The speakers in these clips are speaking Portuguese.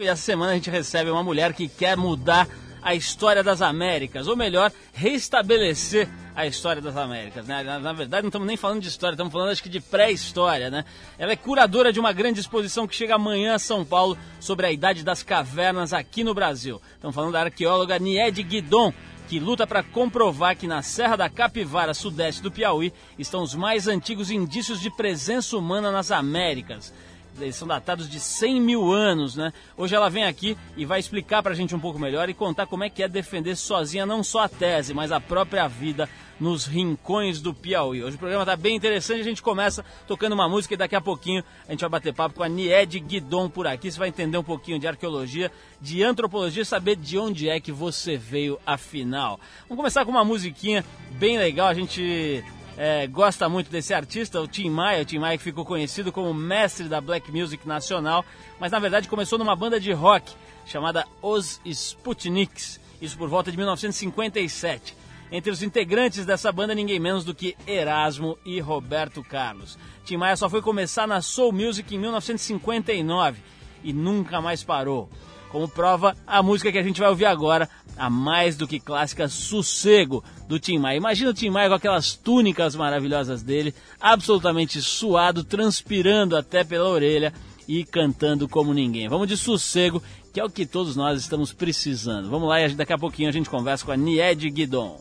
E essa semana a gente recebe uma mulher que quer mudar a história das Américas, ou melhor, restabelecer a história das Américas. Né? Na, verdade, não estamos nem falando de história, estamos falando acho que de pré-história. Né? Ela é curadora de uma grande exposição que chega amanhã a São Paulo sobre a idade das cavernas aqui no Brasil. Estamos falando da arqueóloga Niede Guidon, que luta para comprovar que na Serra da Capivara, sudeste do Piauí, estão os mais antigos indícios de presença humana nas Américas eles são datados de 100 mil anos, né? Hoje ela vem aqui e vai explicar para a gente um pouco melhor e contar como é que é defender sozinha não só a tese, mas a própria vida nos rincões do Piauí. Hoje o programa está bem interessante, a gente começa tocando uma música e daqui a pouquinho a gente vai bater papo com a Nied Guidon por aqui. Você vai entender um pouquinho de arqueologia, de antropologia, saber de onde é que você veio afinal. Vamos começar com uma musiquinha bem legal, a gente é, gosta muito desse artista, o Tim Maia. O Tim Maia ficou conhecido como mestre da black music nacional, mas na verdade começou numa banda de rock chamada Os Sputniks, isso por volta de 1957. Entre os integrantes dessa banda, ninguém menos do que Erasmo e Roberto Carlos. Tim Maia só foi começar na Soul Music em 1959 e nunca mais parou. Como prova, a música que a gente vai ouvir agora, a mais do que clássica Sossego, do Tim Maia. Imagina o Tim Maia com aquelas túnicas maravilhosas dele, absolutamente suado, transpirando até pela orelha e cantando como ninguém. Vamos de Sossego, que é o que todos nós estamos precisando. Vamos lá e daqui a pouquinho a gente conversa com a Nied Guidon.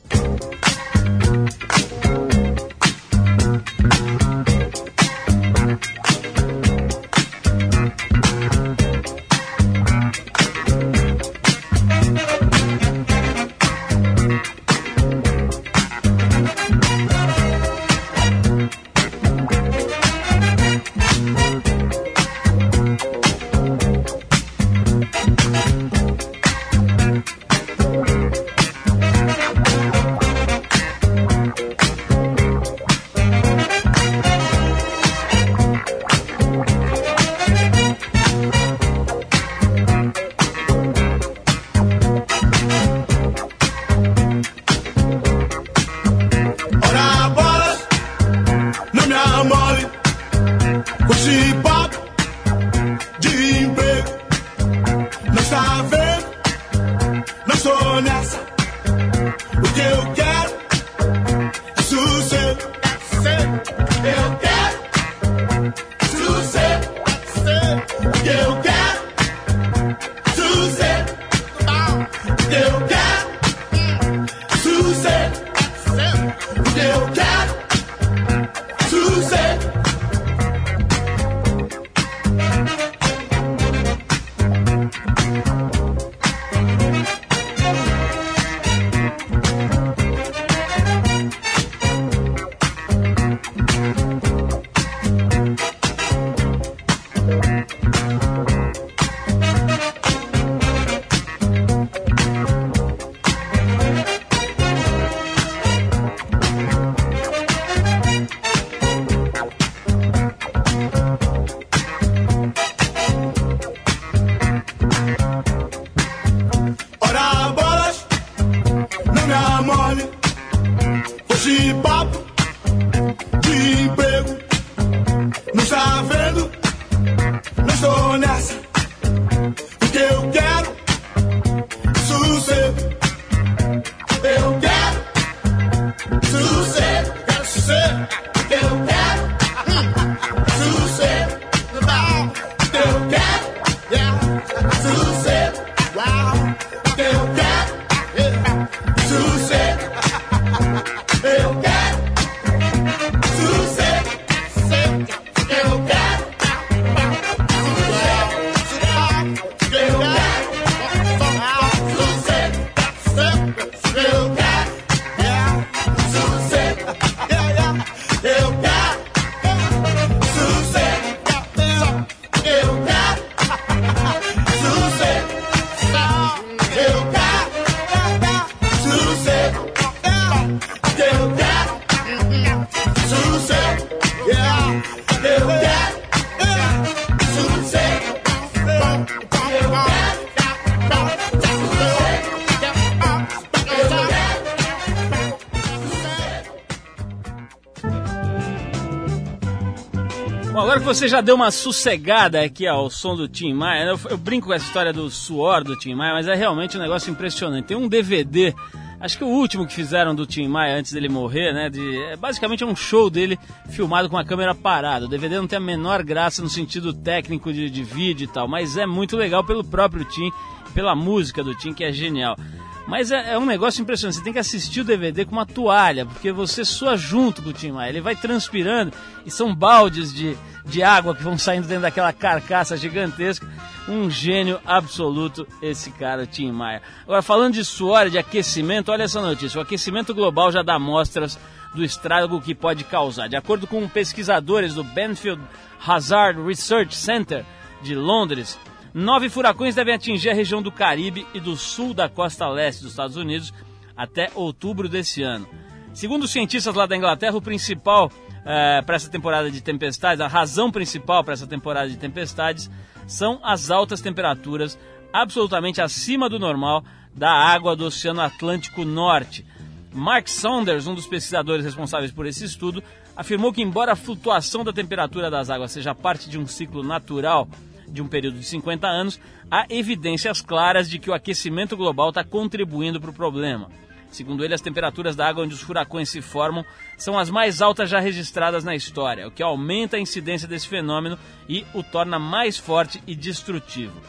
Que você já deu uma sossegada aqui ao som do Tim Maia, eu, eu, brinco com essa história do suor do Tim Maia, mas é realmente um negócio impressionante. Tem um DVD, acho que o último que fizeram do Tim Maia antes dele morrer, né? De, é, basicamente é um show dele filmado com a câmera parada. O DVD não tem a menor graça no sentido técnico de, de vídeo e tal, mas é muito legal pelo próprio Tim, pela música do Tim, que é genial. Mas é, é, um negócio impressionante. Você tem que assistir o DVD com uma toalha, porque você sua junto com o Tim Maia. Ele vai transpirando e são baldes de, de água que vão saindo dentro daquela carcaça gigantesca. Um gênio absoluto esse cara, Tim Maia. Agora, falando de suor, de aquecimento, olha essa notícia. O aquecimento global já dá mostras do estrago que pode causar. De acordo com pesquisadores do Benfield Hazard Research Center de Londres, Nove furacões devem atingir a região do Caribe e do sul da costa leste dos Estados Unidos até outubro desse ano. Segundo os cientistas lá da Inglaterra, o principal é, para essa temporada de tempestades, a razão principal para essa temporada de tempestades são as altas temperaturas absolutamente acima do normal da água do Oceano Atlântico Norte. Mark Saunders, um dos pesquisadores responsáveis por esse estudo, afirmou que, embora a flutuação da temperatura das águas seja parte de um ciclo natural de um período de 50 anos, há evidências claras de que o aquecimento global está contribuindo para o problema. Segundo ele, as temperaturas da água onde os furacões se formam são as mais altas já registradas na história, o que aumenta a incidência desse fenômeno e o torna mais forte e destrutivo.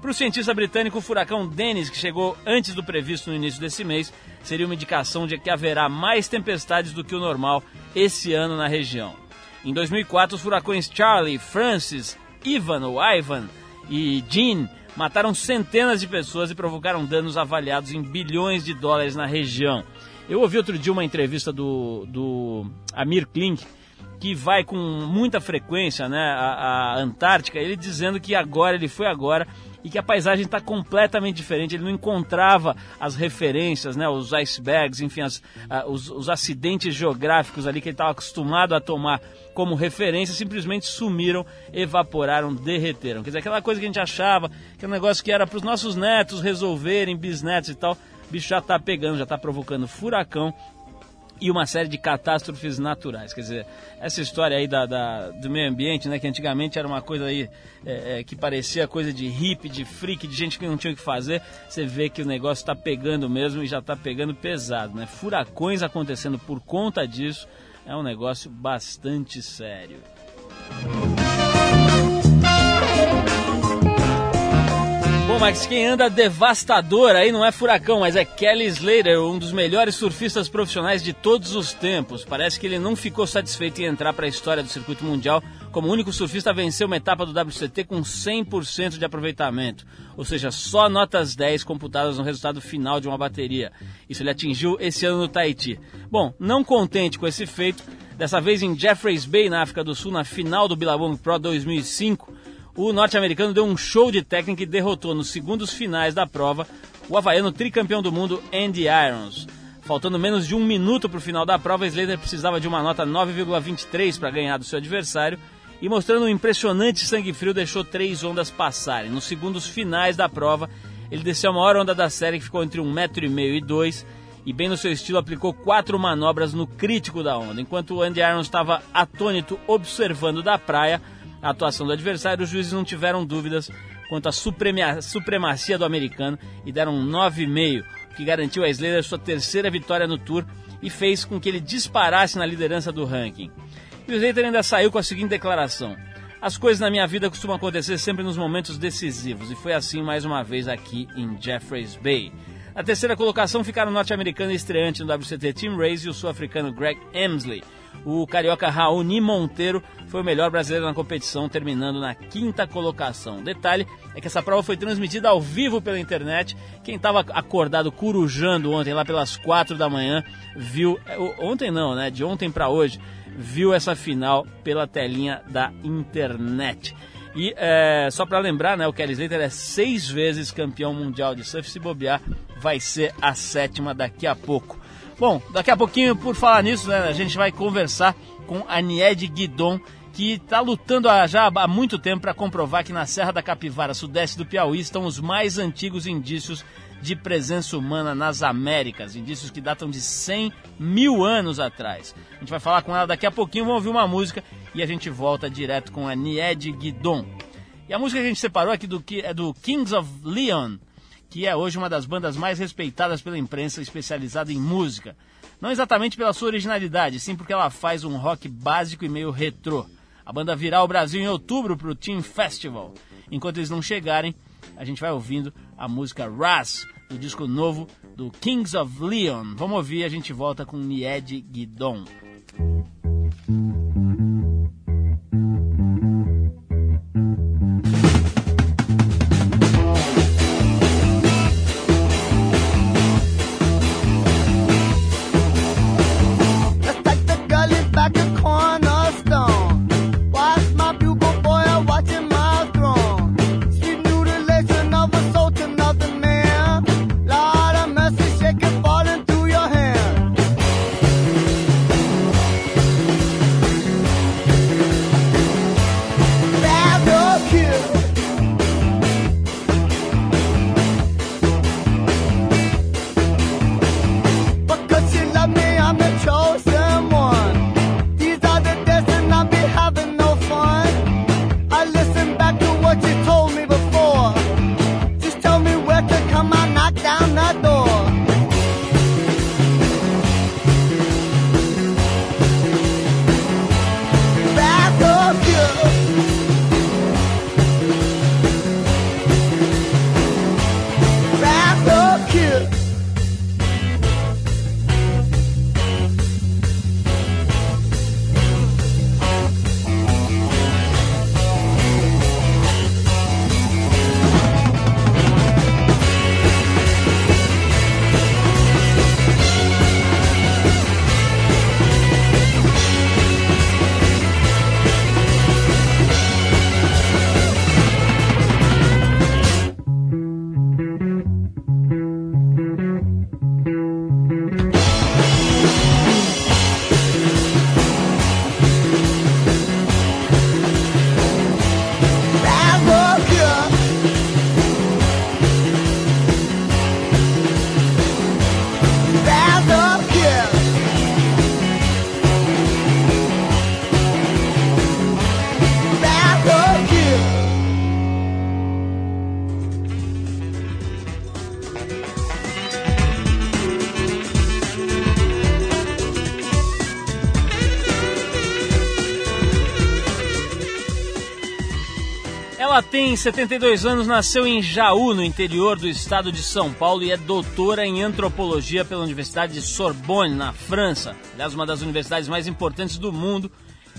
Para o cientista britânico, o furacão Dennis, que chegou antes do previsto no início desse mês, seria uma indicação de que haverá mais tempestades do que o normal esse ano na região. Em 2004, os furacões Charlie, Francis Ivan ou Ivan e Jean mataram centenas de pessoas e provocaram danos avaliados em bilhões de dólares na região. Eu ouvi outro dia uma entrevista do, do Amir Klink, que vai com muita frequência né, à, à Antártica, ele dizendo que agora, ele foi agora, e que a paisagem está completamente diferente. Ele não encontrava as referências, né, os icebergs, enfim, as, uh, os, os, acidentes geográficos ali que ele estava acostumado a tomar como referência, simplesmente sumiram, evaporaram, derreteram. Quer dizer, aquela coisa que a gente achava, que é negócio que era para os nossos netos resolverem, bisnetos e tal, o bicho já está pegando, já está provocando furacão e uma série de catástrofes naturais. Quer dizer, essa história aí da, da do meio ambiente, né, que antigamente era uma coisa aí é, é, que parecia coisa de hippie, de freak, de gente que não tinha o que fazer, você vê que o negócio está pegando mesmo e já está pegando pesado. Né? Furacões acontecendo por conta disso é um negócio bastante sério. Bom, Max, quem anda devastador aí não é furacão, mas é Kelly Slater, um dos melhores surfistas profissionais de todos os tempos. Parece que ele não ficou satisfeito em entrar para a história do circuito mundial como o único surfista a vencer uma etapa do WCT com 100% de aproveitamento, ou seja, só notas 10 computadas no resultado final de uma bateria. Isso ele atingiu esse ano no Tahiti. Bom, não contente com esse feito, dessa vez em Jeffreys Bay, na África do Sul, na final do Billabong Pro 2005, o norte-americano deu um show de técnica e derrotou nos segundos finais da prova o havaiano tricampeão do mundo Andy Irons. Faltando menos de um minuto para o final da prova, Slater precisava de uma nota 9,23 para ganhar do seu adversário e mostrando um impressionante sangue frio deixou três ondas passarem. Nos segundos finais da prova, ele desceu a maior onda da série que ficou entre um metro e meio e dois e bem no seu estilo aplicou quatro manobras no crítico da onda. Enquanto o Andy Irons estava atônito observando da praia, a atuação do adversário, os juízes não tiveram dúvidas quanto à supremacia do americano e deram um 9,5, o que garantiu a Slater sua terceira vitória no Tour e fez com que ele disparasse na liderança do ranking. E o Slater ainda saiu com a seguinte declaração: As coisas na minha vida costumam acontecer sempre nos momentos decisivos, e foi assim mais uma vez aqui em Jeffreys Bay. Na terceira colocação ficaram o norte-americano estreante no WCT Team Race e o sul-africano Greg Emsley o carioca Raoni Monteiro foi o melhor brasileiro na competição, terminando na quinta colocação. Detalhe é que essa prova foi transmitida ao vivo pela internet. Quem estava acordado corujando ontem, lá pelas quatro da manhã, viu. É, ontem não, né? De ontem para hoje, viu essa final pela telinha da internet. E é, só para lembrar, né, o Kelly Slater é seis vezes campeão mundial de surf. Se bobear, vai ser a sétima daqui a pouco. Bom, daqui a pouquinho, por falar nisso, né, a gente vai conversar com a Nied Guidon, que está lutando já há muito tempo para comprovar que na Serra da Capivara, sudeste do Piauí, estão os mais antigos indícios de presença humana nas Américas, indícios que datam de 100 mil anos atrás. A gente vai falar com ela daqui a pouquinho, vamos ouvir uma música e a gente volta direto com a Nied Guidon. E a música que a gente separou aqui do, é do Kings of Leon, que é hoje uma das bandas mais respeitadas pela imprensa especializada em música. Não exatamente pela sua originalidade, sim porque ela faz um rock básico e meio retrô. A banda virá ao Brasil em outubro para o Team Festival. Enquanto eles não chegarem, a gente vai ouvindo a música Raz, do disco novo do Kings of Leon. Vamos ouvir, a gente volta com Nied Guidon. Tem 72 anos, nasceu em Jaú, no interior do estado de São Paulo, e é doutora em antropologia pela Universidade de Sorbonne, na França. Aliás, uma das universidades mais importantes do mundo,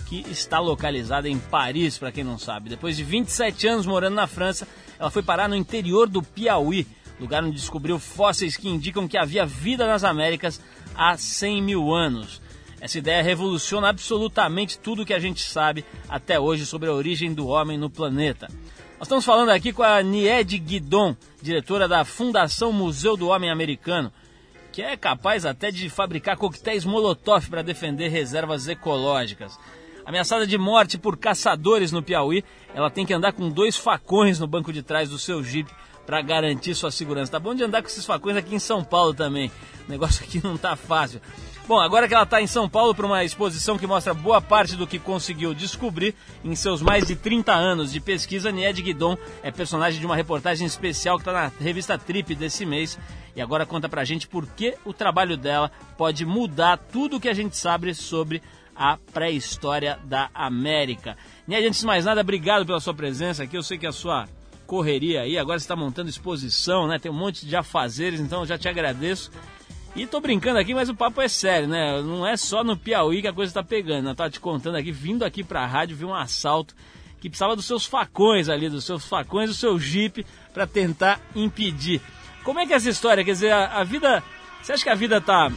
que está localizada em Paris, para quem não sabe. Depois de 27 anos morando na França, ela foi parar no interior do Piauí, lugar onde descobriu fósseis que indicam que havia vida nas Américas há 100 mil anos. Essa ideia revoluciona absolutamente tudo que a gente sabe até hoje sobre a origem do homem no planeta. Nós estamos falando aqui com a Nied Guidon, diretora da Fundação Museu do Homem Americano, que é capaz até de fabricar coquetéis Molotov para defender reservas ecológicas. Ameaçada de morte por caçadores no Piauí, ela tem que andar com dois facões no banco de trás do seu Jeep para garantir sua segurança. Tá bom de andar com esses facões aqui em São Paulo também. O negócio aqui não tá fácil. Bom, agora que ela está em São Paulo para uma exposição que mostra boa parte do que conseguiu descobrir em seus mais de 30 anos de pesquisa, Nied Guidon é personagem de uma reportagem especial que está na revista Trip desse mês e agora conta pra gente por que o trabalho dela pode mudar tudo o que a gente sabe sobre a pré-história da América. Nied, antes de mais nada, obrigado pela sua presença aqui. Eu sei que a sua correria aí, agora você está montando exposição, né? Tem um monte de afazeres, então eu já te agradeço. E tô brincando aqui, mas o papo é sério, né? Não é só no Piauí que a coisa tá pegando. Eu tava te contando aqui, vindo aqui pra rádio, vi um assalto que precisava dos seus facões ali, dos seus facões do seu Jeep para tentar impedir. Como é que é essa história? Quer dizer, a, a, vida. Você acha que a vida tá.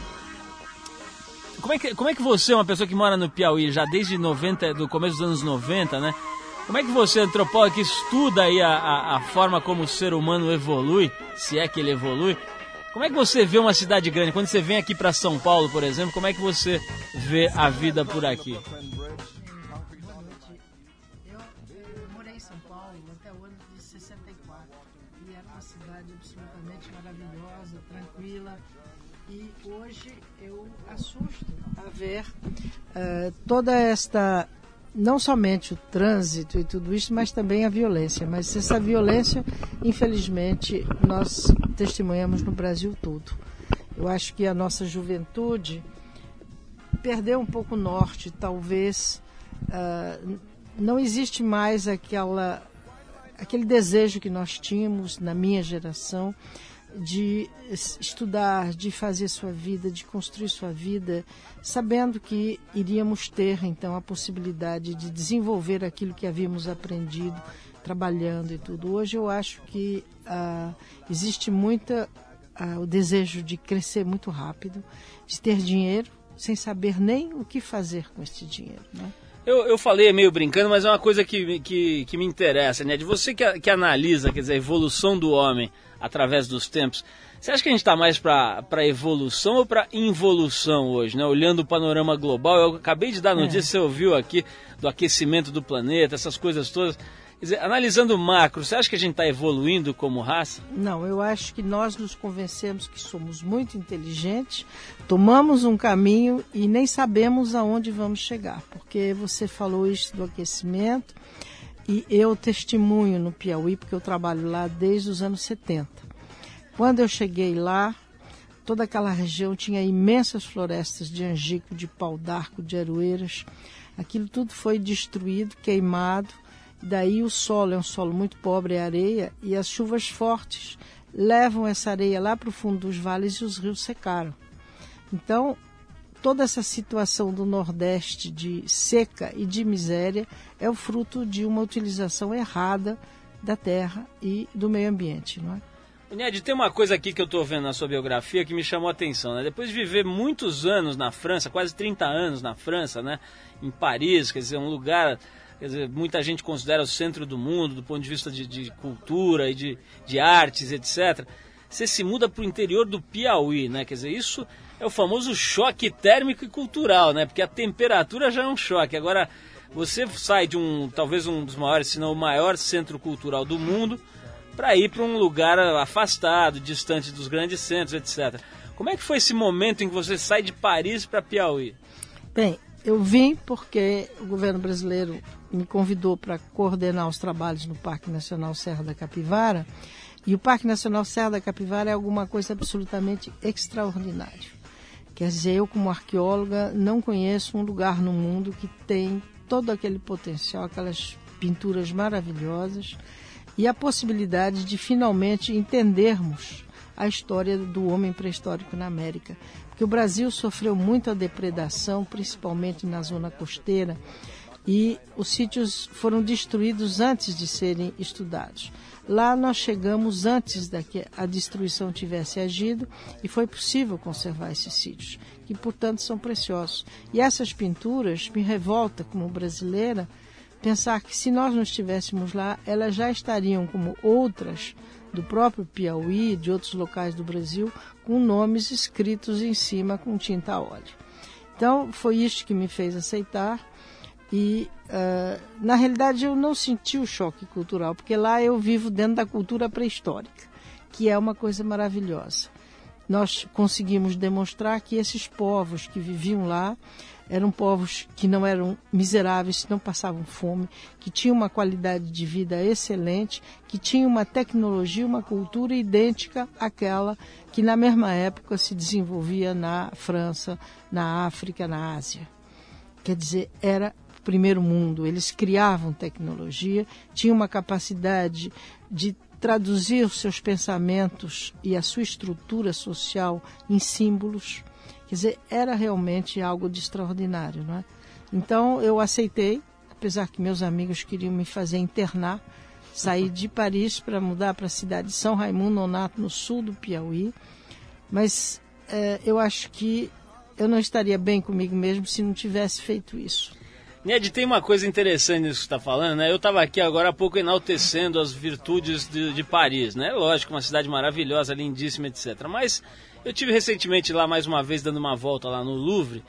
Como é, que, como é que você, uma pessoa que mora no Piauí já desde 90, do começo dos anos 90, né? Como é que você, antropólogo, que estuda aí a, a, a forma como o ser humano evolui, se é que ele evolui, como é que você vê uma cidade grande? Quando você vem aqui para São Paulo, por exemplo, como é que você vê a vida por aqui? Eu morei em São Paulo até o ano de 64 era uma cidade absolutamente maravilhosa, tranquila. E hoje eu assusto a ver uh, toda esta não somente o trânsito e tudo isso, mas também a violência. Mas essa violência, infelizmente, nós testemunhamos no Brasil todo. Eu acho que a nossa juventude perdeu um pouco o norte, talvez. Uh, não existe mais aquela, aquele desejo que nós tínhamos na minha geração de estudar, de fazer sua vida, de construir sua vida, sabendo que iríamos ter então a possibilidade de desenvolver aquilo que havíamos aprendido trabalhando e tudo. Hoje eu acho que ah, existe muita ah, o desejo de crescer muito rápido, de ter dinheiro sem saber nem o que fazer com esse dinheiro. Né? Eu, eu falei meio brincando, mas é uma coisa que, que, que me interessa, né? De você que, que analisa, quer dizer, a evolução do homem através dos tempos. Você acha que a gente está mais para evolução ou para involução hoje, né? Olhando o panorama global, eu acabei de dar notícia, é. você ouviu aqui, do aquecimento do planeta, essas coisas todas. Quer dizer, analisando o macro, você acha que a gente está evoluindo como raça? Não, eu acho que nós nos convencemos que somos muito inteligentes, tomamos um caminho e nem sabemos aonde vamos chegar. Porque você falou isso do aquecimento e eu testemunho no Piauí, porque eu trabalho lá desde os anos 70. Quando eu cheguei lá, toda aquela região tinha imensas florestas de angico, de pau d'arco, de aroeiras. Aquilo tudo foi destruído, queimado Daí o solo é um solo muito pobre, é areia, e as chuvas fortes levam essa areia lá para o fundo dos vales e os rios secaram. Então, toda essa situação do Nordeste de seca e de miséria é o fruto de uma utilização errada da terra e do meio ambiente, não é? Ned, tem uma coisa aqui que eu estou vendo na sua biografia que me chamou a atenção, né? Depois de viver muitos anos na França, quase 30 anos na França, né? Em Paris, quer dizer, um lugar dizer, muita gente considera o centro do mundo do ponto de vista de, de cultura e de, de artes, etc. Você se muda para o interior do Piauí, né? Quer dizer, isso é o famoso choque térmico e cultural, né? Porque a temperatura já é um choque. Agora, você sai de um, talvez um dos maiores, se não o maior centro cultural do mundo, para ir para um lugar afastado, distante dos grandes centros, etc. Como é que foi esse momento em que você sai de Paris para Piauí? Bem, eu vim porque o governo brasileiro me convidou para coordenar os trabalhos no Parque Nacional Serra da Capivara. E o Parque Nacional Serra da Capivara é alguma coisa absolutamente extraordinária. Quer dizer, eu como arqueóloga não conheço um lugar no mundo que tem todo aquele potencial, aquelas pinturas maravilhosas e a possibilidade de finalmente entendermos a história do homem pré-histórico na América. Porque o Brasil sofreu muita depredação, principalmente na zona costeira, e os sítios foram destruídos antes de serem estudados. Lá nós chegamos antes da que a destruição tivesse agido e foi possível conservar esses sítios, que portanto são preciosos. E essas pinturas me revolta como brasileira pensar que se nós não estivéssemos lá, elas já estariam como outras do próprio Piauí, de outros locais do Brasil, com nomes escritos em cima com tinta a óleo. Então foi isso que me fez aceitar e, uh, na realidade, eu não senti o choque cultural, porque lá eu vivo dentro da cultura pré-histórica, que é uma coisa maravilhosa. Nós conseguimos demonstrar que esses povos que viviam lá eram povos que não eram miseráveis, que não passavam fome, que tinham uma qualidade de vida excelente, que tinham uma tecnologia, uma cultura idêntica àquela que na mesma época se desenvolvia na França, na África, na Ásia. Quer dizer, era primeiro mundo. Eles criavam tecnologia, tinham uma capacidade de traduzir os seus pensamentos e a sua estrutura social em símbolos. Quer dizer, era realmente algo de extraordinário, não é? Então eu aceitei, apesar que meus amigos queriam me fazer internar, sair de Paris para mudar para a cidade de São Raimundo Nonato, no sul do Piauí. Mas é, eu acho que eu não estaria bem comigo mesmo se não tivesse feito isso. Ned, tem uma coisa interessante nisso que você está falando, né? Eu estava aqui agora há pouco enaltecendo as virtudes de, de, Paris, né? Lógico, uma cidade maravilhosa, lindíssima, etc. Mas eu tive recentemente lá mais uma vez dando uma volta lá no Louvre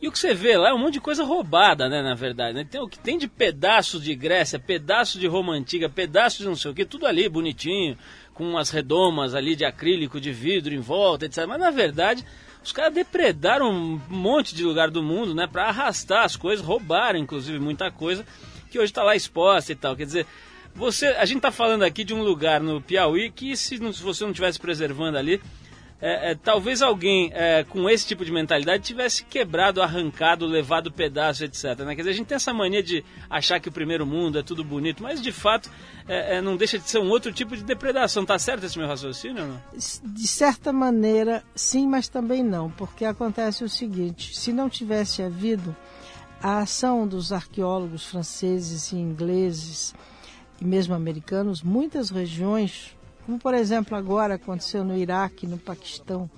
E o que você vê lá é um monte de coisa roubada, né, na verdade. Né? Tem, o que tem de pedaços de Grécia, pedaços de Roma Antiga, pedaços de não sei o que, tudo ali bonitinho, com umas redomas ali de acrílico, de vidro em volta, etc. Mas na verdade, os caras depredaram um monte de lugar do mundo, né, para arrastar as coisas, roubaram inclusive muita coisa que hoje está lá exposta e tal. Quer dizer, você, a gente está falando aqui de um lugar no Piauí que se, se você não estivesse preservando ali, é, é, talvez alguém é, com esse tipo de mentalidade tivesse quebrado, arrancado, levado pedaço, etc. Né? Quer dizer, a gente tem essa mania de achar que o primeiro mundo é tudo bonito, mas de fato é, é, não deixa de ser um outro tipo de depredação. Tá certo esse meu raciocínio não? De certa maneira, sim, mas também não, porque acontece o seguinte: se não tivesse havido a ação dos arqueólogos franceses e ingleses e mesmo americanos, muitas regiões como por exemplo agora aconteceu no Iraque, no Paquistão,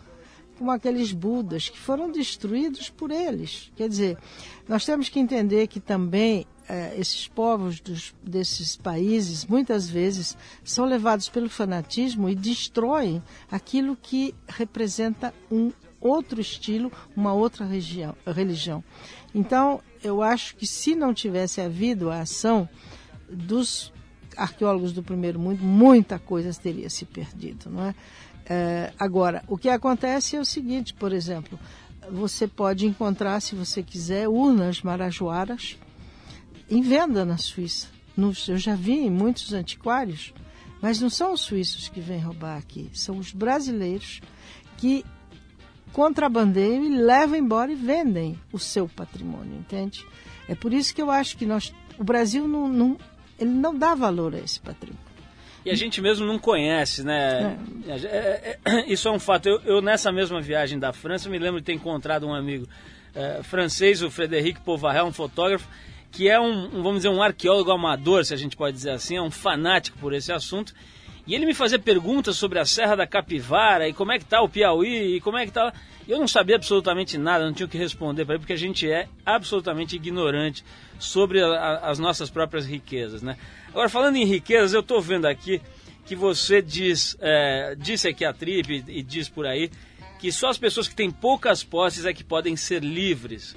como aqueles Budas que foram destruídos por eles. Quer dizer, nós temos que entender que também eh, esses povos dos, desses países muitas vezes são levados pelo fanatismo e destroem aquilo que representa um outro estilo, uma outra região, religião. Então, eu acho que se não tivesse havido a ação dos arqueólogos do primeiro mundo, muita coisa teria se perdido, não é? é? Agora, o que acontece é o seguinte, por exemplo, você pode encontrar, se você quiser, urnas marajoaras em venda na Suíça. eu já vi em muitos antiquários, mas não são os suíços que vêm roubar aqui, são os brasileiros que contrabandeiam e levam embora e vendem o seu patrimônio, entende? É por isso que eu acho que nós, o Brasil não, não ele não dá valor a esse patrimônio. E a gente mesmo não conhece, né? É. É, é, é isso é um fato. Eu, eu, nessa mesma viagem da França, me lembro de ter encontrado um amigo é, francês, o Frederic Povarel, um fotógrafo, que é um, um, vamos dizer, um arqueólogo amador, se a gente pode dizer assim, é um fanático por esse assunto. E ele me fazia perguntas sobre a Serra da Capivara e como é que tá o Piauí e como é que tá. Eu não sabia absolutamente nada, não tinha o que responder para ele, porque a gente é absolutamente ignorante sobre a, a, as nossas próprias riquezas, né? Agora, falando em riquezas, eu estou vendo aqui que você diz, é, disse aqui a Trip e, e diz por aí, que só as pessoas que têm poucas posses é que podem ser livres.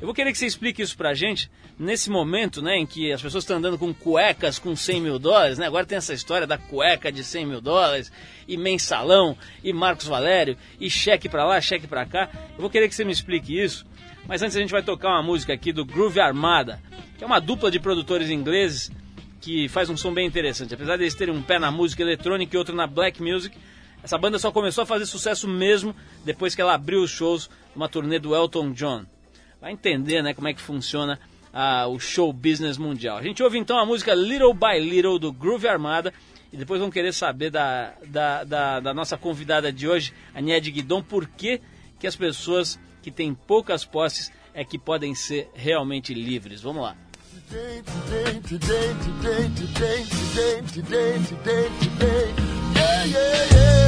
Eu vou querer que você explique isso pra gente nesse momento, né, em que as pessoas estão andando com cuecas com 100 mil dólares, né? Agora tem essa história da cueca de 100 mil dólares, e mensalão, e Marcos Valério, e cheque pra lá, cheque pra cá. Eu vou querer que você me explique isso. Mas antes a gente vai tocar uma música aqui do Groove Armada, que é uma dupla de produtores ingleses que faz um som bem interessante. Apesar de eles terem um pé na música eletrônica e outro na black music, essa banda só começou a fazer sucesso mesmo depois que ela abriu os shows numa turnê do Elton John vai entender né, como é que funciona ah, o show business mundial. A gente ouve então a música Little by Little do Groove Armada e depois vamos querer saber da, da, da, da nossa convidada de hoje, a Nied Guidon, por que, que as pessoas que têm poucas posses é que podem ser realmente livres. Vamos lá. Yeah, yeah, yeah.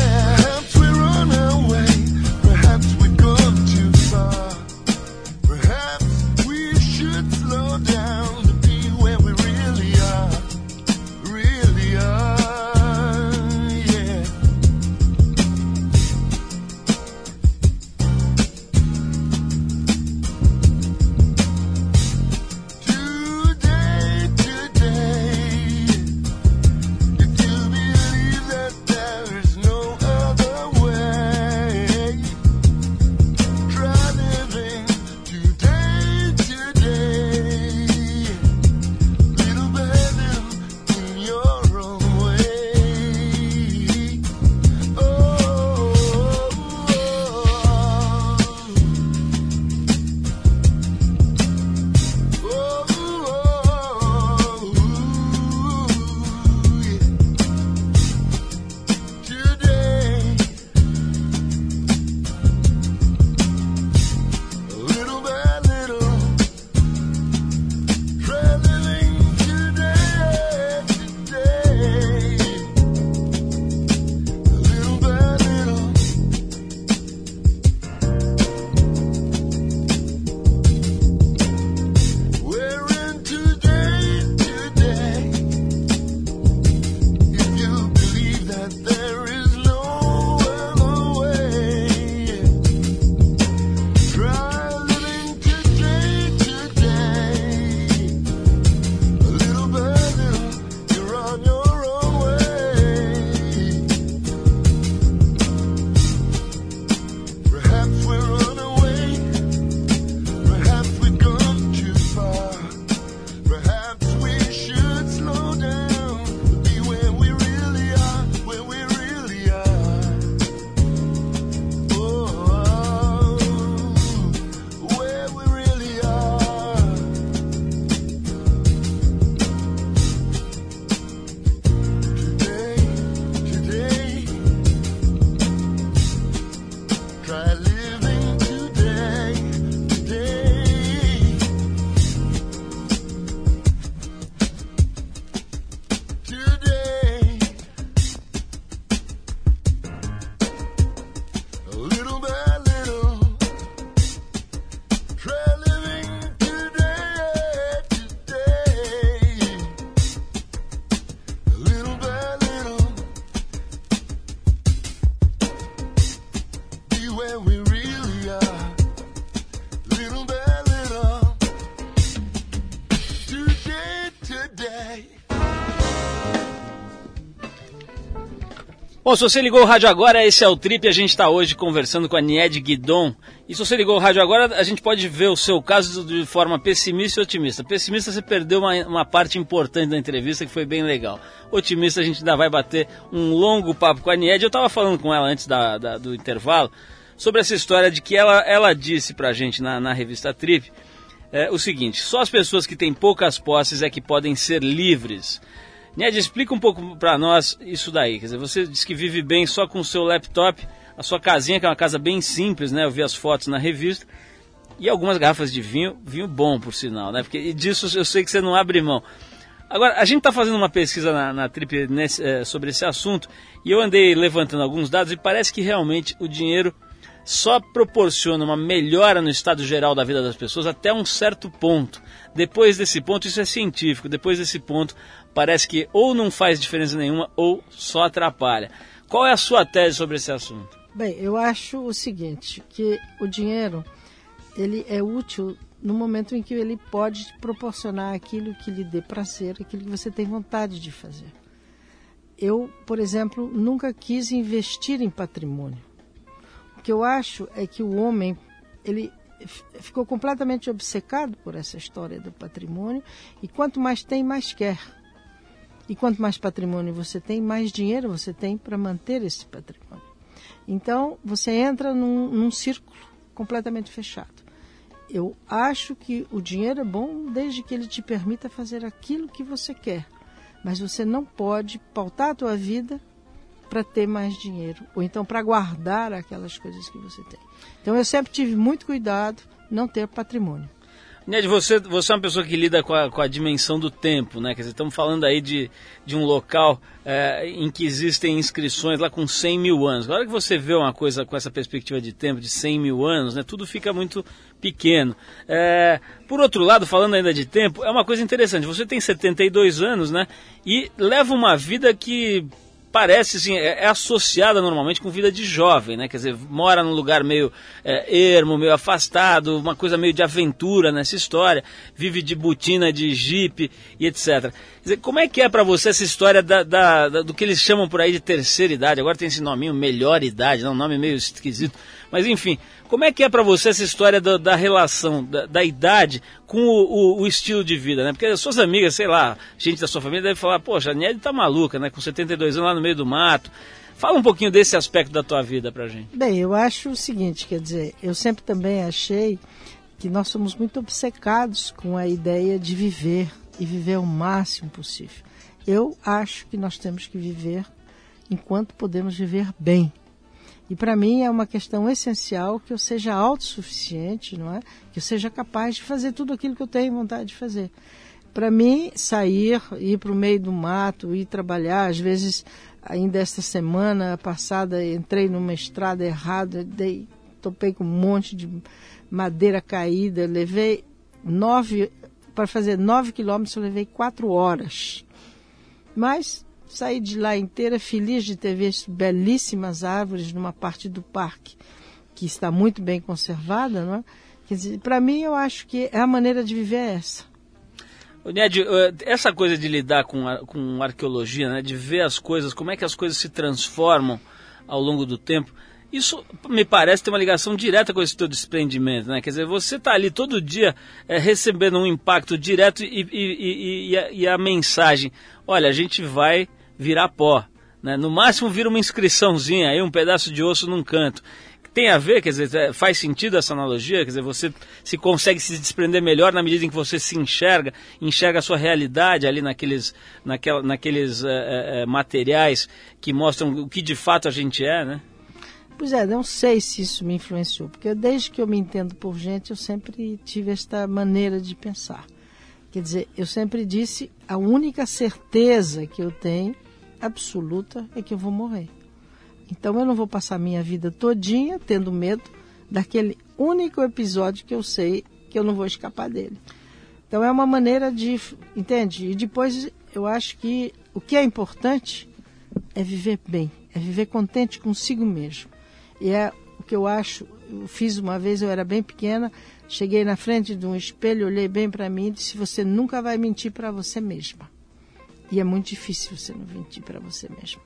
Bom, se você ligou o rádio agora, esse é o Trip. A gente está hoje conversando com a Nied Guidon. E se você ligou o rádio agora, a gente pode ver o seu caso de forma pessimista e otimista. Pessimista, você perdeu uma, uma parte importante da entrevista que foi bem legal. Otimista, a gente ainda vai bater um longo papo com a Nied. Eu estava falando com ela antes da, da, do intervalo sobre essa história de que ela, ela disse pra gente na, na revista Trip é, o seguinte: só as pessoas que têm poucas posses é que podem ser livres. Ned, explica um pouco para nós isso daí. Quer dizer, você diz que vive bem só com o seu laptop, a sua casinha, que é uma casa bem simples, né? Eu vi as fotos na revista. E algumas garrafas de vinho, vinho bom, por sinal, né? Porque disso eu sei que você não abre mão. Agora, a gente está fazendo uma pesquisa na, na Trip nesse, é, sobre esse assunto e eu andei levantando alguns dados e parece que realmente o dinheiro só proporciona uma melhora no estado geral da vida das pessoas até um certo ponto. Depois desse ponto, isso é científico, depois desse ponto, parece que ou não faz diferença nenhuma ou só atrapalha. Qual é a sua tese sobre esse assunto? Bem, eu acho o seguinte, que o dinheiro ele é útil no momento em que ele pode proporcionar aquilo que lhe dê prazer, aquilo que você tem vontade de fazer. Eu, por exemplo, nunca quis investir em patrimônio. O que eu acho é que o homem ele ficou completamente obcecado por essa história do patrimônio e quanto mais tem, mais quer. E quanto mais patrimônio você tem, mais dinheiro você tem para manter esse patrimônio. Então você entra num, num círculo completamente fechado. Eu acho que o dinheiro é bom desde que ele te permita fazer aquilo que você quer, mas você não pode pautar a tua vida para ter mais dinheiro, ou então para guardar aquelas coisas que você tem. Então eu sempre tive muito cuidado não ter patrimônio. Ned, você, você é uma pessoa que lida com a, com a dimensão do tempo, né? Quer dizer, estamos falando aí de, de um local é, em que existem inscrições lá com 100 mil anos. Na hora que você vê uma coisa com essa perspectiva de tempo de 100 mil anos, né? Tudo fica muito pequeno. É, por outro lado, falando ainda de tempo, é uma coisa interessante. Você tem 72 anos, né? E leva uma vida que parece assim, é, é, associada normalmente com vida de jovem, né? Quer dizer, mora num lugar meio é, ermo, meio afastado, uma coisa meio de aventura nessa história, vive de botina, de jipe e etc. Quer dizer, como é que é para você essa história da, da, da, do que eles chamam por aí de terceira idade? Agora tem esse nominho, melhor idade, não, um nome meio esquisito. Mas enfim, como é que é para você essa história da, da relação da, da, idade com o, o, o, estilo de vida, né? Porque as suas amigas, sei lá, gente da sua família deve falar, poxa, a Nelly tá maluca, né? Com 72 anos lá no meio do mato. Fala um pouquinho desse aspecto da tua vida pra gente. Bem, eu acho o seguinte, quer dizer, eu sempre também achei que nós somos muito obcecados com a ideia de viver e viver o máximo possível. Eu acho que nós temos que viver enquanto podemos viver bem. E para mim é uma questão essencial que eu seja autossuficiente, não é? Que eu seja capaz de fazer tudo aquilo que eu tenho vontade de fazer. Para mim, sair, ir para o meio do mato, ir trabalhar, às vezes, ainda esta semana passada, entrei numa estrada errada, dei, topei com um monte de madeira caída, levei nove, para fazer nove quilômetros, eu levei quatro horas. Mas Saí de lá inteira feliz de ter visto belíssimas árvores numa parte do parque que está muito bem conservada, não é? Quer dizer, para mim eu acho que é a maneira de viver é essa. Ned, essa coisa de lidar com, com arqueologia, né, de ver as coisas, como é que as coisas se transformam ao longo do tempo, isso me parece ter uma ligação direta com esse teu desprendimento, né? Quer dizer, você está ali todo dia é, recebendo um impacto direto e, e, e, a, e a mensagem, olha, a gente vai virar pó. Né? No máximo vira uma inscriçãozinha, aí um pedaço de osso num canto. Tem a ver, quer dizer, é, faz sentido essa analogia? Quer dizer, você se consegue se desprender melhor na medida em que você se enxerga, enxerga a sua realidade ali naqueles, naquela, naqueles é, é, materiais que mostram o que de fato a gente é, né? Pois é, não sei se isso me influenciou, porque desde que eu me entendo por gente, eu sempre tive esta maneira de pensar. Quer dizer, eu sempre disse, a única certeza que eu tenho absoluta é que eu vou morrer. Então eu não vou passar minha vida todinha tendo medo daquele único episódio que eu sei que eu não vou escapar dele. Então é uma maneira de, entende? E depois eu acho que o que é importante é viver bem, é viver contente consigo mesmo. E é o que eu acho, eu fiz uma vez, eu era bem pequena, cheguei na frente de um espelho, olhei bem para mim e disse: Você nunca vai mentir para você mesma. E é muito difícil você não mentir para você mesmo.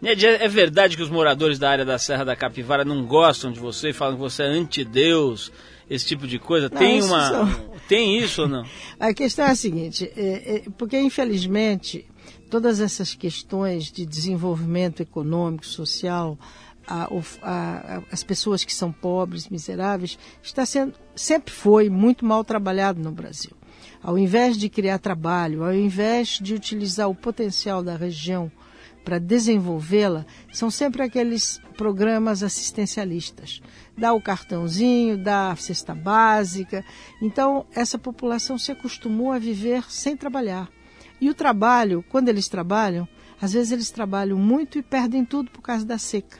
Ned, é verdade que os moradores da área da Serra da Capivara não gostam de você, falam que você é antideus, esse tipo de coisa? Não, tem uma. Tem isso ou não? A questão é a seguinte, é, é, porque infelizmente todas essas questões de desenvolvimento econômico, social, a, a, as pessoas que são pobres, miseráveis, está sendo, sempre foi muito mal trabalhado no Brasil. Ao invés de criar trabalho, ao invés de utilizar o potencial da região para desenvolvê-la são sempre aqueles programas assistencialistas. Dá o cartãozinho, dá a cesta básica. Então, essa população se acostumou a viver sem trabalhar. E o trabalho, quando eles trabalham, às vezes eles trabalham muito e perdem tudo por causa da seca.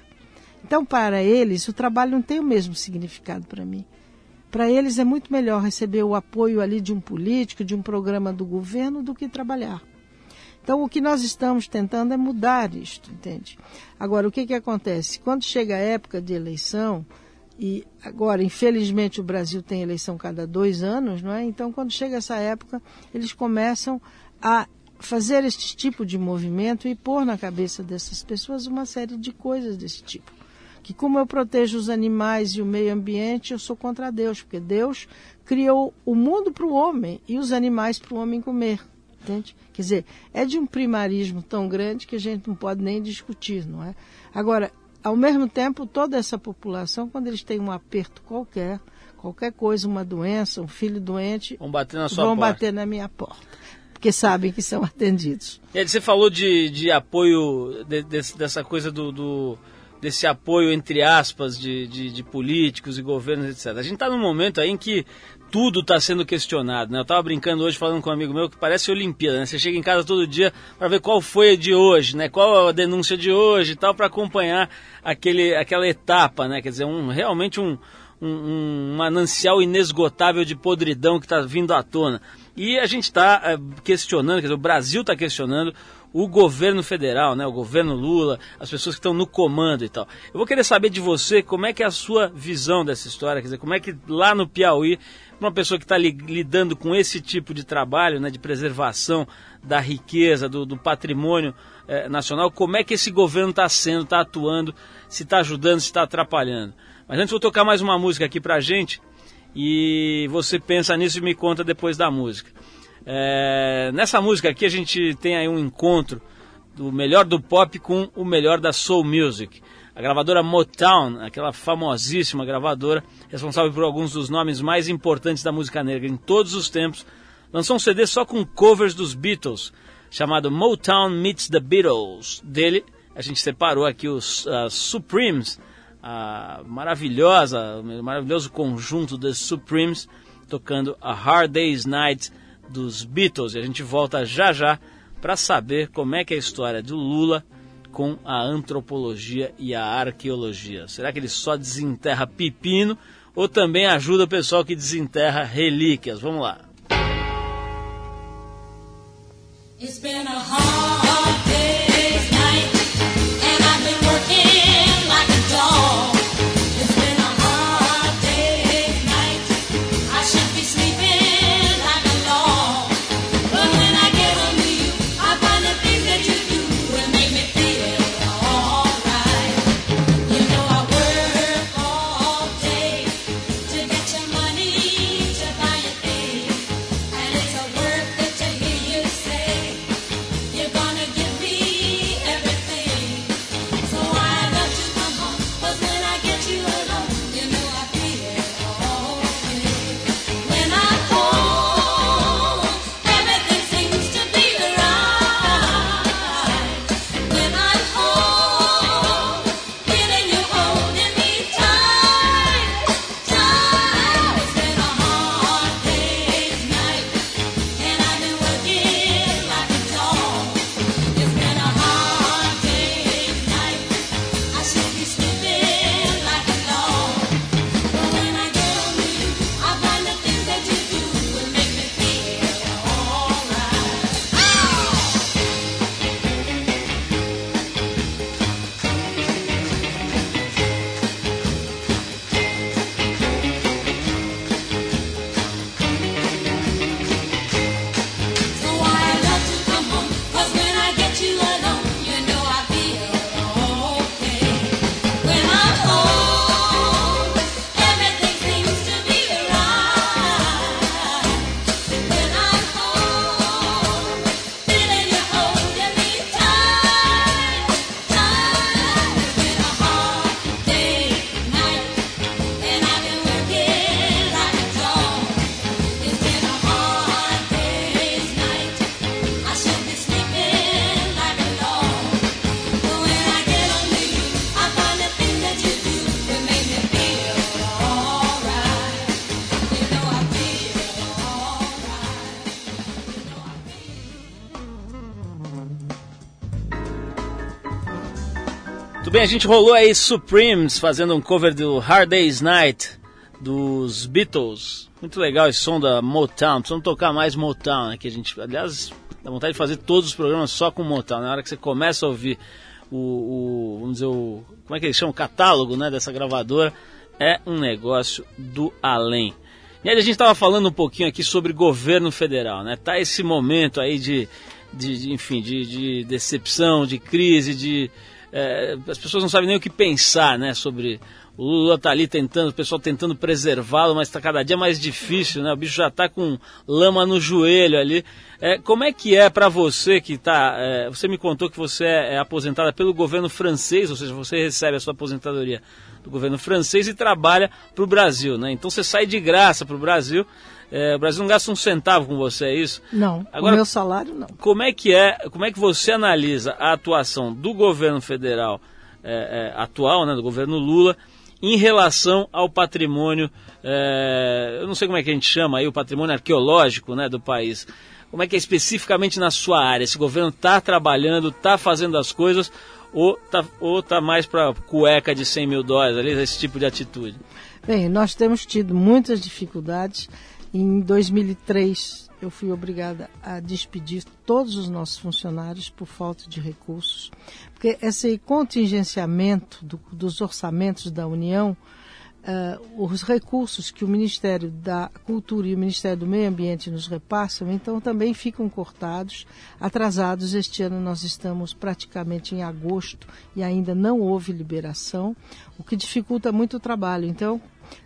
Então, para eles, o trabalho não tem o mesmo significado para mim. Para eles é muito melhor receber o apoio ali de um político, de um programa do governo, do que trabalhar. Então, o que nós estamos tentando é mudar isto, entende? Agora, o que, que acontece? Quando chega a época de eleição, e agora, infelizmente, o Brasil tem eleição cada dois anos, não é? Então, quando chega essa época, eles começam a fazer este tipo de movimento e pôr na cabeça dessas pessoas uma série de coisas desse tipo. Que como eu protejo os animais e o meio ambiente, eu sou contra Deus, porque Deus criou o mundo para o homem e os animais para o homem comer. Entende? Quer dizer, é de um primarismo tão grande que a gente não pode nem discutir, não é? Agora, ao mesmo tempo, toda essa população, quando eles têm um aperto qualquer, qualquer coisa, uma doença, um filho doente, vão bater na sua vão porta. bater na minha porta, porque sabem que são atendidos. E você falou de, de apoio de, de, dessa coisa do, do, desse apoio entre aspas de, de, de políticos e governos, etc. A gente está num momento aí em que tudo está sendo questionado. Né? Eu estava brincando hoje falando com um amigo meu que parece Olimpíada. Né? Você chega em casa todo dia para ver qual foi a de hoje, né? qual a denúncia de hoje e tal, para acompanhar aquele, aquela etapa. Né? Quer dizer, um, realmente um, um, um manancial inesgotável de podridão que está vindo à tona. E a gente está é, questionando, quer dizer, o Brasil está questionando o governo federal, né, o governo Lula, as pessoas que estão no comando e tal. Eu vou querer saber de você como é que é a sua visão dessa história, quer dizer, como é que lá no Piauí uma pessoa que está lidando com esse tipo de trabalho, né, de preservação da riqueza, do, do patrimônio eh, nacional, como é que esse governo está sendo, está atuando, se está ajudando, se está atrapalhando. Mas antes vou tocar mais uma música aqui para gente e você pensa nisso e me conta depois da música. É, nessa música aqui a gente tem aí um encontro do melhor do pop com o melhor da soul music a gravadora Motown, aquela famosíssima gravadora, responsável por alguns dos nomes mais importantes da música negra em todos os tempos, lançou um CD só com covers dos Beatles, chamado Motown Meets the Beatles. Dele, a gente separou aqui os uh, Supremes, a maravilhosa, o maravilhoso conjunto dos Supremes, tocando a Hard Day's Night dos Beatles. E a gente volta já já para saber como é que é a história do Lula com a antropologia e a arqueologia? Será que ele só desenterra pepino ou também ajuda o pessoal que desenterra relíquias? Vamos lá. It's been a hard bem, a gente rolou aí Supremes fazendo um cover do Hard Day's Night dos Beatles. Muito legal esse som da Motown. Precisamos tocar mais Motown? Que a gente, aliás, dá vontade de fazer todos os programas só com Motown. Na hora que você começa a ouvir o, o vamos dizer, o, como é que eles chamam? O catálogo, né? Dessa gravadora, é um negócio do além. E aí a gente estava falando um pouquinho aqui sobre governo federal, né? Tá esse momento aí de, de, de enfim, de, de decepção, de crise, de é, as pessoas não sabem nem o que pensar, né, sobre o Lula tá ali tentando, o pessoal tentando preservá-lo, mas está cada dia mais difícil, né? O bicho já está com lama no joelho ali. É, como é que é para você que está? É, você me contou que você é, é aposentada pelo governo francês, ou seja, você recebe a sua aposentadoria do governo francês e trabalha para o Brasil, né? Então você sai de graça para o Brasil. É, o Brasil não gasta um centavo com você, é isso? Não. Agora, o meu salário não. Como é que é? Como é que você analisa a atuação do governo federal é, é, atual, né, do governo Lula, em relação ao patrimônio? É, eu não sei como é que a gente chama aí o patrimônio arqueológico, né, do país. Como é que é especificamente na sua área? Esse governo está trabalhando, está fazendo as coisas ou tá, ou tá mais para cueca de 100 mil dólares, ali, esse tipo de atitude? Bem, nós temos tido muitas dificuldades. Em 2003, eu fui obrigada a despedir todos os nossos funcionários por falta de recursos, porque esse contingenciamento do, dos orçamentos da União uh, os recursos que o Ministério da Cultura e o Ministério do Meio Ambiente nos repassam, então também ficam cortados, atrasados. Este ano nós estamos praticamente em agosto e ainda não houve liberação, o que dificulta muito o trabalho. Então,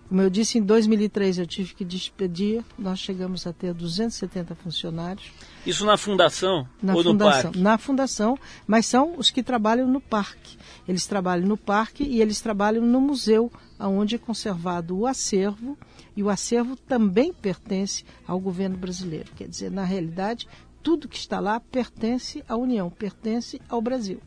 como eu disse, em 2003 eu tive que despedir, nós chegamos a ter 270 funcionários. Isso na fundação na ou fundação, no parque? Na fundação, mas são os que trabalham no parque. Eles trabalham no parque e eles trabalham no museu, onde é conservado o acervo, e o acervo também pertence ao governo brasileiro. Quer dizer, na realidade, tudo que está lá pertence à União, pertence ao Brasil.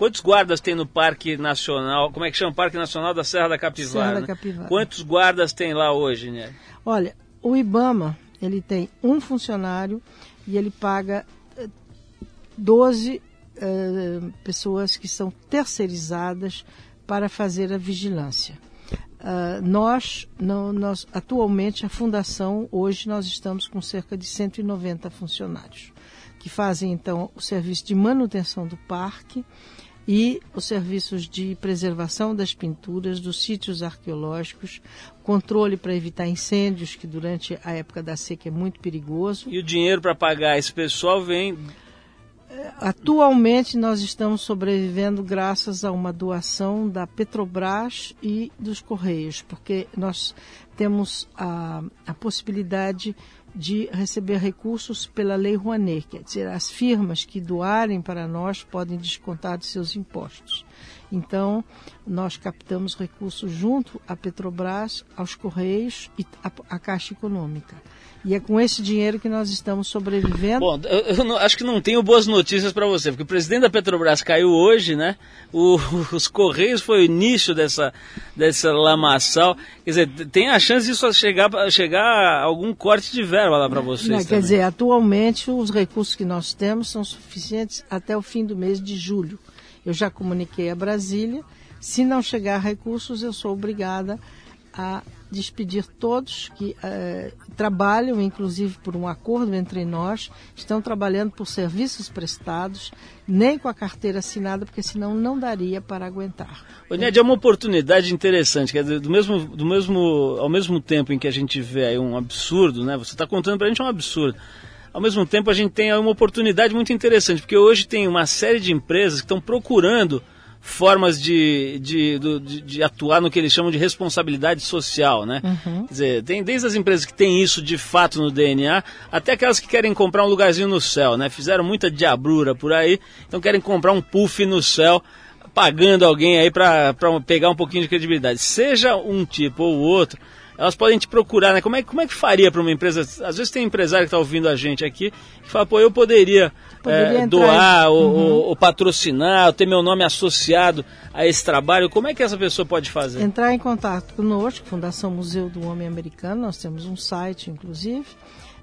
Quantos guardas tem no Parque Nacional? Como é que chama? Parque Nacional da Serra da Capivara. Serra da né? Capivara. Quantos guardas tem lá hoje, né? Olha, o IBAMA ele tem um funcionário e ele paga 12 uh, eh, pessoas que são terceirizadas para fazer a vigilância. Uh, nós, nós, atualmente, a fundação, hoje nós estamos com cerca de 190 funcionários, que fazem então o serviço de manutenção do parque e os serviços de preservação das pinturas, dos sítios arqueológicos, controle para evitar incêndios, que durante a época da seca é muito perigoso. E o dinheiro para pagar esse pessoal vem. Atualmente nós estamos sobrevivendo graças a uma doação da Petrobras e dos Correios, porque nós temos a, a possibilidade de receber recursos pela Lei Rouanet, quer dizer, as firmas que doarem para nós podem descontar de seus impostos. Então, nós captamos recursos junto à Petrobras, aos Correios e à Caixa Econômica. E é com esse dinheiro que nós estamos sobrevivendo. Bom, eu, eu não, acho que não tenho boas notícias para você, porque o presidente da Petrobras caiu hoje, né? O, os Correios foi o início dessa, dessa lamaçal. Quer dizer, tem a chance disso chegar, chegar a algum corte de verba lá para vocês. Não, quer dizer, atualmente os recursos que nós temos são suficientes até o fim do mês de julho. Eu já comuniquei a Brasília. Se não chegar recursos, eu sou obrigada a despedir todos que uh, trabalham, inclusive por um acordo entre nós, estão trabalhando por serviços prestados, nem com a carteira assinada, porque senão não daria para aguentar. Ned, é uma oportunidade interessante, quer dizer, do mesmo, do mesmo, ao mesmo tempo em que a gente vê aí um absurdo, né? Você está contando para a gente um absurdo. Ao mesmo tempo, a gente tem uma oportunidade muito interessante, porque hoje tem uma série de empresas que estão procurando formas de, de, de, de, atuar no que eles chamam de responsabilidade social, né? Uhum. Quer dizer, tem desde as empresas que têm isso de fato no DNA, até aquelas que querem comprar um lugarzinho no céu, né? Fizeram muita diabrura por aí, então querem comprar um puff no céu, pagando alguém aí para pegar um pouquinho de credibilidade. Seja um tipo ou outro, elas podem te procurar, né? Como é, como é que faria para uma empresa? Às vezes tem empresário que está ouvindo a gente aqui que fala, pô, eu poderia, poderia é, doar ou, uhum. ou, ou, patrocinar, ou ter meu nome associado a esse trabalho. Como é que essa pessoa pode fazer? Entrar em contato conosco, Fundação Museu do Homem Americano, nós temos um site, inclusive,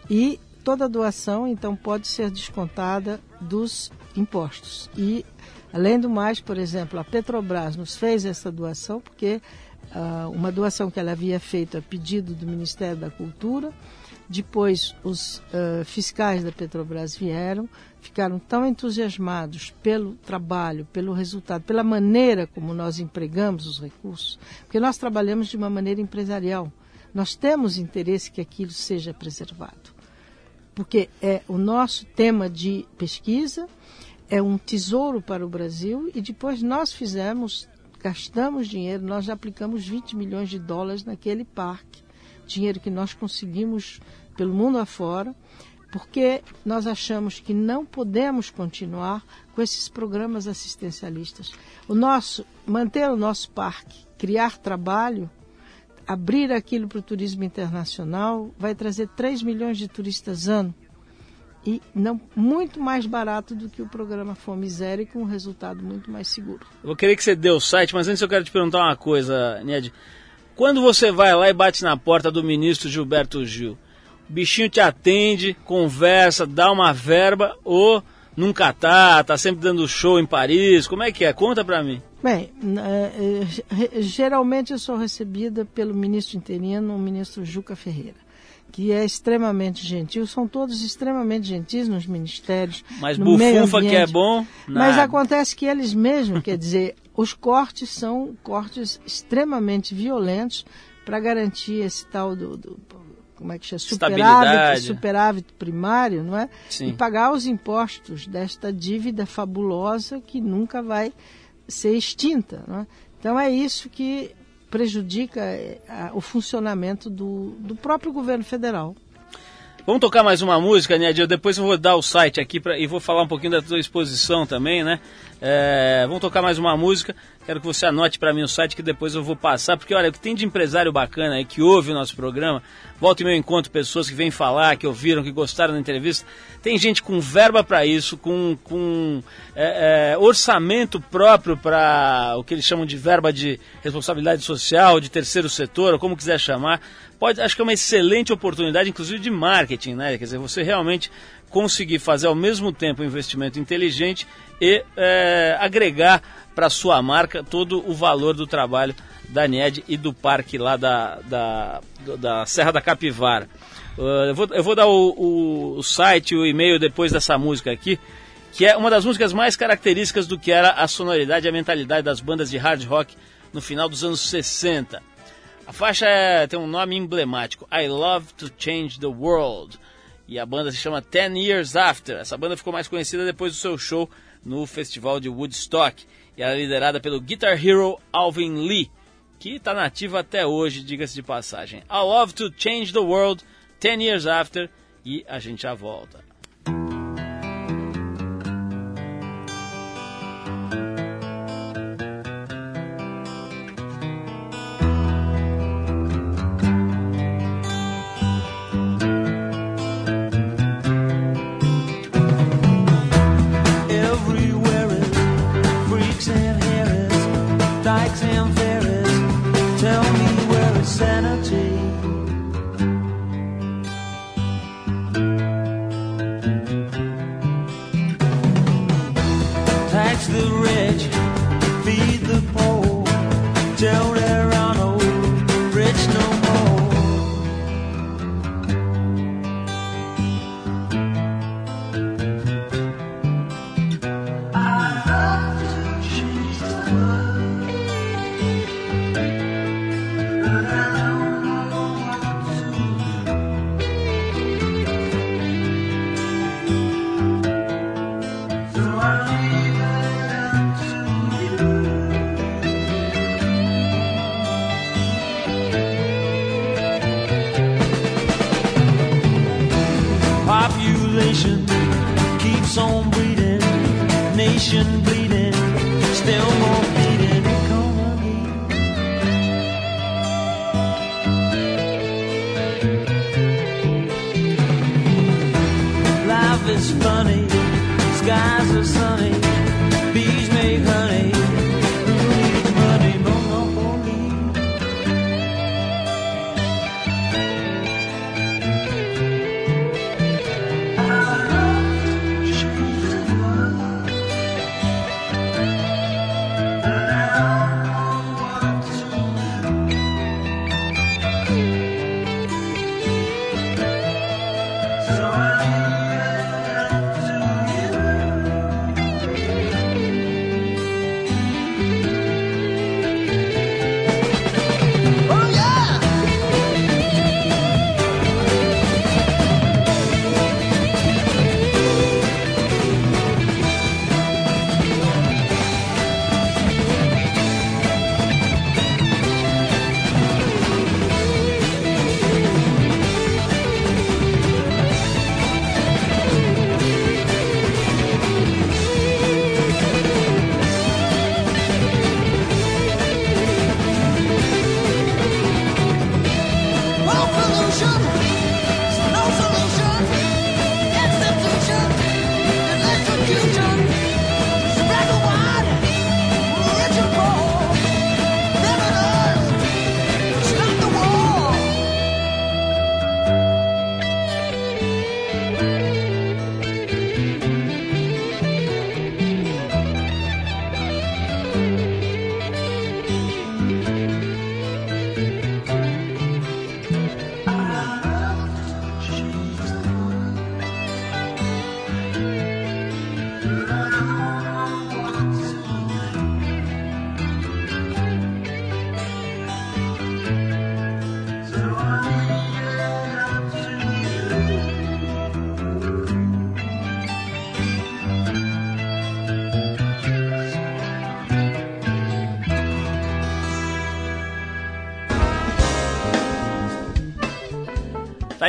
e toda doação, então, pode ser descontada dos impostos. E Além do mais, por exemplo, a Petrobras nos fez essa doação porque uh, uma doação que ela havia feito a pedido do Ministério da Cultura. Depois, os uh, fiscais da Petrobras vieram, ficaram tão entusiasmados pelo trabalho, pelo resultado, pela maneira como nós empregamos os recursos, porque nós trabalhamos de uma maneira empresarial. Nós temos interesse que aquilo seja preservado, porque é o nosso tema de pesquisa, é um tesouro para o Brasil e depois nós fizemos gastamos dinheiro, nós aplicamos 20 milhões de dólares naquele parque, dinheiro que nós conseguimos pelo mundo afora, porque nós achamos que não podemos continuar com esses programas assistencialistas. O nosso, manter o nosso parque, criar trabalho, abrir aquilo para o turismo internacional, vai trazer 3 milhões de turistas ano e não muito mais barato do que o programa Fome Zero e com um resultado muito mais seguro. Eu vou querer que você dê o site, mas antes eu quero te perguntar uma coisa, Ned. Quando você vai lá e bate na porta do ministro Gilberto Gil, o bichinho te atende, conversa, dá uma verba ou nunca tá, tá sempre dando show em Paris? Como é que é? Conta pra mim. Bem, é, geralmente eu sou recebida pelo ministro interino, o ministro Juca Ferreira que é extremamente gentil, são todos extremamente gentis nos ministérios. Mas no bufunfa que é bom. Nada. Mas acontece que eles mesmos, quer dizer, os cortes são cortes extremamente violentos para garantir esse tal do, do como é que chama? Superávit, superávit primário, não é? Sim. E pagar os impostos desta dívida fabulosa que nunca vai ser extinta. Não é? Então é isso que prejudica eh, o funcionamento do, do próprio governo federal. Vamos tocar mais uma música, Nédia? Depois eu vou dar o site aqui pra, e vou falar um pouquinho da tua exposição também, né? É, vamos tocar mais uma música. Quero que você anote para mim o site que depois eu vou passar, porque olha, o que tem de empresário bacana aí que ouve o nosso programa, volta e meu encontro pessoas que vêm falar, que ouviram, que gostaram da entrevista. Tem gente com verba para isso, com, com é, é, orçamento próprio para o que eles chamam de verba de responsabilidade social, de terceiro setor, ou como quiser chamar. Pode, acho que é uma excelente oportunidade, inclusive de marketing, né? Quer dizer, você realmente conseguir fazer ao mesmo tempo um investimento inteligente e é, agregar para sua marca todo o valor do trabalho da NED e do parque lá da, da, da Serra da Capivara. Uh, eu, vou, eu vou dar o, o, site, o e-mail depois dessa música aqui, que é uma das músicas mais características do que era a sonoridade e a mentalidade das bandas de hard rock no final dos anos 60. A faixa é, tem um nome emblemático, I Love to Change the World, e a banda se chama Ten Years After. Essa banda ficou mais conhecida depois do seu show no festival de Woodstock e ela é liderada pelo Guitar Hero Alvin Lee, que está nativa até hoje, diga-se de passagem. I Love to Change the World, 10 Years After, e a gente já volta. Everywhere freaks and dykes and the ridge.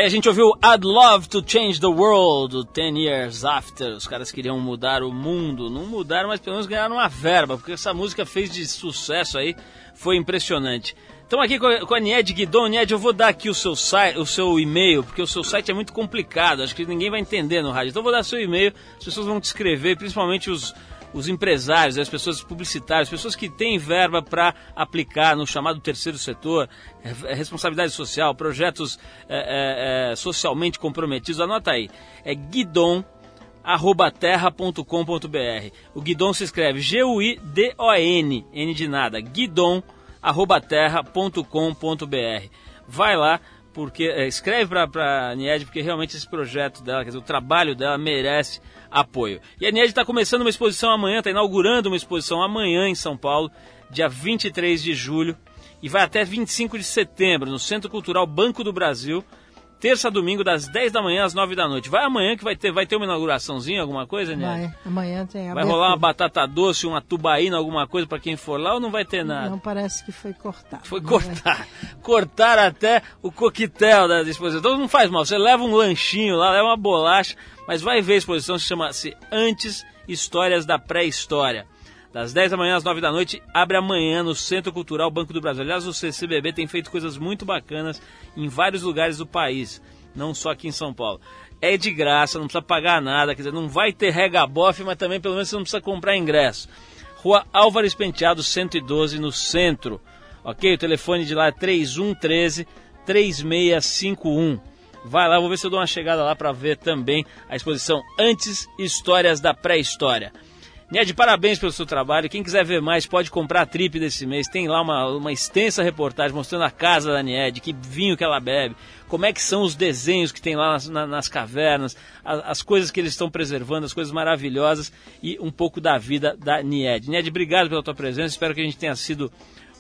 A gente ouviu I'd Love to Change the World, 10 Years After. Os caras queriam mudar o mundo. Não mudaram, mas pelo menos ganharam uma verba, porque essa música fez de sucesso aí, foi impressionante. Estamos aqui com a Nied Guidon. Nied, eu vou dar aqui o seu, site, o seu e-mail, porque o seu site é muito complicado, acho que ninguém vai entender no rádio. Então eu vou dar seu e-mail, as pessoas vão te escrever, principalmente os, os empresários, as pessoas publicitárias, as pessoas que têm verba para aplicar no chamado terceiro setor, é, responsabilidade social, projetos é, é, é, socialmente comprometidos. Anota aí, é guidon terra.com.br. O Guidon se escreve G-U-I-D-O-N, N de nada, guidon terra.com.br. Vai lá, porque é, escreve para a Nied, porque realmente esse projeto dela, quer dizer, o trabalho dela merece apoio. E a Nied está começando uma exposição amanhã, está inaugurando uma exposição amanhã em São Paulo, dia 23 de julho, e vai até 25 de setembro, no Centro Cultural Banco do Brasil, terça a domingo, das 10 da manhã às 9 da noite. Vai amanhã que vai ter, vai ter uma inauguraçãozinha, alguma coisa, né? Vai, amanhã tem. Vai rolar uma batata doce, uma tubaína, alguma coisa para quem for lá ou não vai ter nada? Não, parece que foi cortado. Foi cortar. É. Cortar até o coquetel da exposição. Então não faz mal, você leva um lanchinho lá, leva uma bolacha, mas vai ver a exposição, se chama-se Antes Histórias da Pré-História das 10 da manhã às 9 da noite, abre amanhã no Centro Cultural Banco do Brasil. Aliás, o CCBB tem feito coisas muito bacanas em vários lugares do país, não só aqui em São Paulo. É de graça, não precisa pagar nada, quer dizer, não vai ter regabofe, mas também pelo menos você não precisa comprar ingresso. Rua Álvares Penteado, 112, no centro. Ok? O telefone de lá é 3113 3651. Vai lá, vou ver se eu dou uma chegada lá para ver também a exposição Antes Histórias da Pré-História. Ned, parabéns pelo seu trabalho. Quem quiser ver mais pode comprar a trip desse mês. Tem lá uma, uma extensa reportagem mostrando a casa da Ned, que vinho que ela bebe, como é que são os desenhos que tem lá nas, nas cavernas, as, as, coisas que eles estão preservando, as coisas maravilhosas e um pouco da vida da Nied. Ned, obrigado pela tua presença. Espero que a gente tenha sido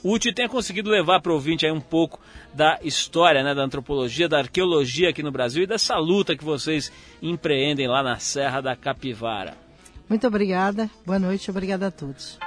útil e tenha conseguido levar para o ouvinte aí um pouco da história, né, da antropologia, da arqueologia aqui no Brasil e dessa luta que vocês empreendem lá na Serra da Capivara. Muito obrigada, boa noite, obrigada a todos.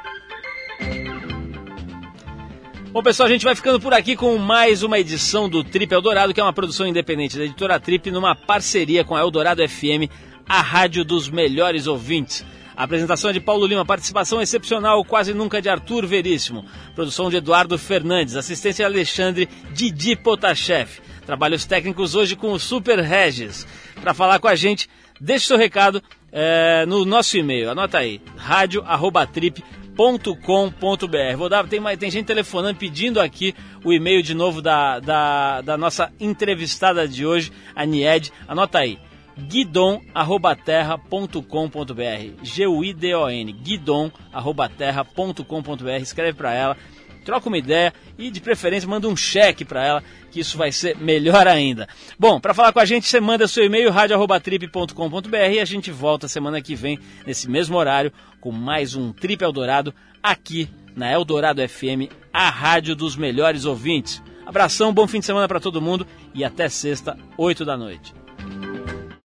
Bom, pessoal, a gente vai ficando por aqui com mais uma edição do Trip Eldorado, que é uma produção independente da editora Trip, numa parceria com a Eldorado FM, a rádio dos melhores ouvintes. A apresentação é de Paulo Lima, participação excepcional, quase nunca de Arthur Veríssimo, produção de Eduardo Fernandes, assistência de Alexandre Didi Potashev. Trabalhos técnicos hoje com o Super Regis. Para falar com a gente, deixe seu recado é, no nosso e-mail. Anota aí, radio@trip.com.br. Vou dar, tem, tem gente telefonando pedindo aqui o e-mail de novo da, da, da nossa entrevistada de hoje, a Nied. Anota aí, guidon@terra.com.br. G U I D O N, guidon@terra.com.br. Escreve para ela troca uma ideia e de preferência manda um cheque para ela, que isso vai ser melhor ainda. Bom, para falar com a gente, você manda seu e-mail radio@trip.com.br e a gente volta semana que vem nesse mesmo horário com mais um Trip Eldorado aqui na Eldorado FM, a rádio dos melhores ouvintes. Abração, bom fim de semana para todo mundo e até sexta, 8 da noite.